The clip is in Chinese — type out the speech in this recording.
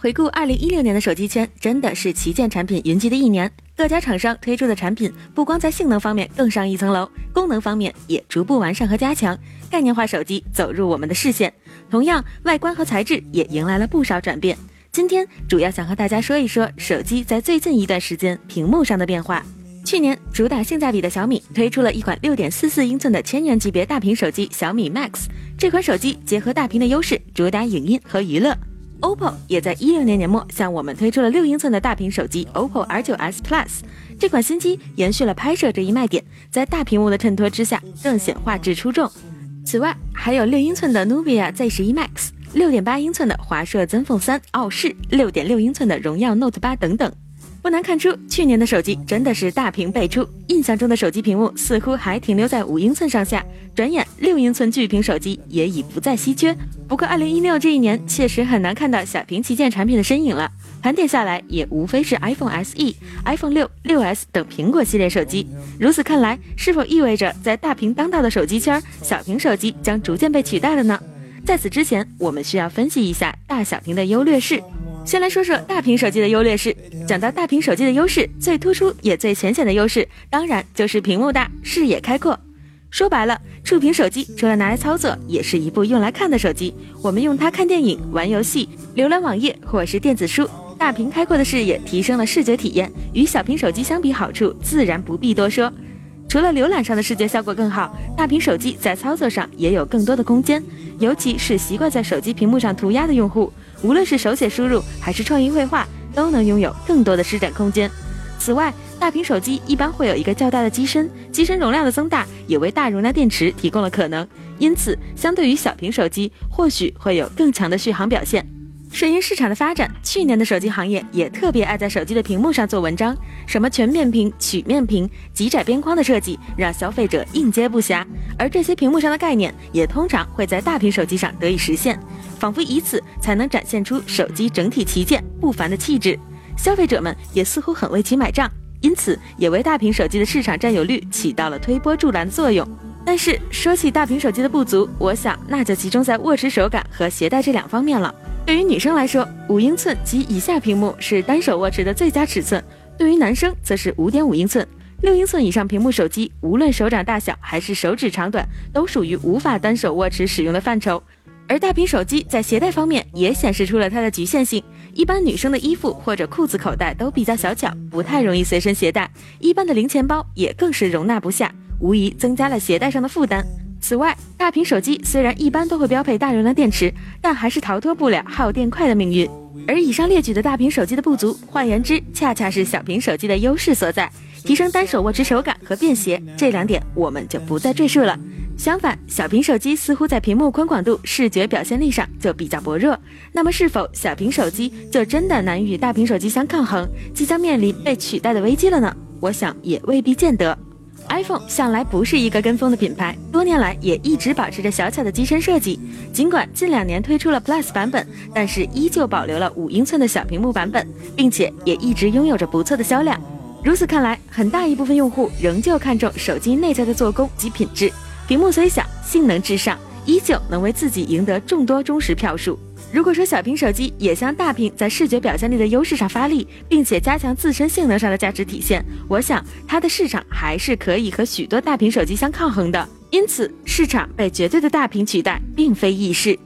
回顾二零一六年的手机圈，真的是旗舰产品云集的一年。各家厂商推出的产品，不光在性能方面更上一层楼，功能方面也逐步完善和加强，概念化手机走入我们的视线。同样，外观和材质也迎来了不少转变。今天主要想和大家说一说手机在最近一段时间屏幕上的变化。去年主打性价比的小米推出了一款六点四四英寸的千元级别大屏手机小米 Max。这款手机结合大屏的优势，主打影音和娱乐。OPPO 也在一六年年末向我们推出了六英寸的大屏手机 OPPO R9s Plus。这款新机延续了拍摄这一卖点，在大屏幕的衬托之下更显画质出众。此外，还有六英寸的 Nubia Z11 Max、六点八英寸的华硕 Zenfone 3傲视、六点六英寸的荣耀 Note 八等等。不难看出，去年的手机真的是大屏辈出。印象中的手机屏幕似乎还停留在五英寸上下，转眼六英寸巨屏手机也已不再稀缺。不过，二零一六这一年确实很难看到小屏旗舰产品的身影了。盘点下来，也无非是 iPhone SE、iPhone 六、六 S 等苹果系列手机。如此看来，是否意味着在大屏当道的手机圈，小屏手机将逐渐被取代了呢？在此之前，我们需要分析一下大小屏的优劣势。先来说说大屏手机的优劣势。讲到大屏手机的优势，最突出也最浅显的优势，当然就是屏幕大、视野开阔。说白了，触屏手机除了拿来操作，也是一部用来看的手机。我们用它看电影、玩游戏、浏览网页或是电子书。大屏开阔的视野提升了视觉体验，与小屏手机相比，好处自然不必多说。除了浏览上的视觉效果更好，大屏手机在操作上也有更多的空间，尤其是习惯在手机屏幕上涂鸦的用户。无论是手写输入还是创意绘画，都能拥有更多的施展空间。此外，大屏手机一般会有一个较大的机身，机身容量的增大也为大容量电池提供了可能。因此，相对于小屏手机，或许会有更强的续航表现。顺应市场的发展，去年的手机行业也特别爱在手机的屏幕上做文章，什么全面屏、曲面屏、极窄边框的设计，让消费者应接不暇。而这些屏幕上的概念，也通常会在大屏手机上得以实现。仿佛以此才能展现出手机整体旗舰不凡的气质，消费者们也似乎很为其买账，因此也为大屏手机的市场占有率起到了推波助澜的作用。但是说起大屏手机的不足，我想那就集中在握持手感和携带这两方面了。对于女生来说，五英寸及以下屏幕是单手握持的最佳尺寸；对于男生，则是五点五英寸、六英寸以上屏幕手机，无论手掌大小还是手指长短，都属于无法单手握持使用的范畴。而大屏手机在携带方面也显示出了它的局限性。一般女生的衣服或者裤子口袋都比较小巧，不太容易随身携带。一般的零钱包也更是容纳不下，无疑增加了携带上的负担。此外，大屏手机虽然一般都会标配大容量电池，但还是逃脱不了耗电快的命运。而以上列举的大屏手机的不足，换言之，恰恰是小屏手机的优势所在，提升单手握持手感和便携这两点，我们就不再赘述了。相反，小屏手机似乎在屏幕宽广度、视觉表现力上就比较薄弱。那么，是否小屏手机就真的难与大屏手机相抗衡，即将面临被取代的危机了呢？我想也未必见得。iPhone 向来不是一个跟风的品牌，多年来也一直保持着小巧的机身设计。尽管近两年推出了 Plus 版本，但是依旧保留了五英寸的小屏幕版本，并且也一直拥有着不错的销量。如此看来，很大一部分用户仍旧看重手机内在的做工及品质。屏幕虽小，性能至上，依旧能为自己赢得众多忠实票数。如果说小屏手机也向大屏在视觉表现力的优势上发力，并且加强自身性能上的价值体现，我想它的市场还是可以和许多大屏手机相抗衡的。因此，市场被绝对的大屏取代并非易事。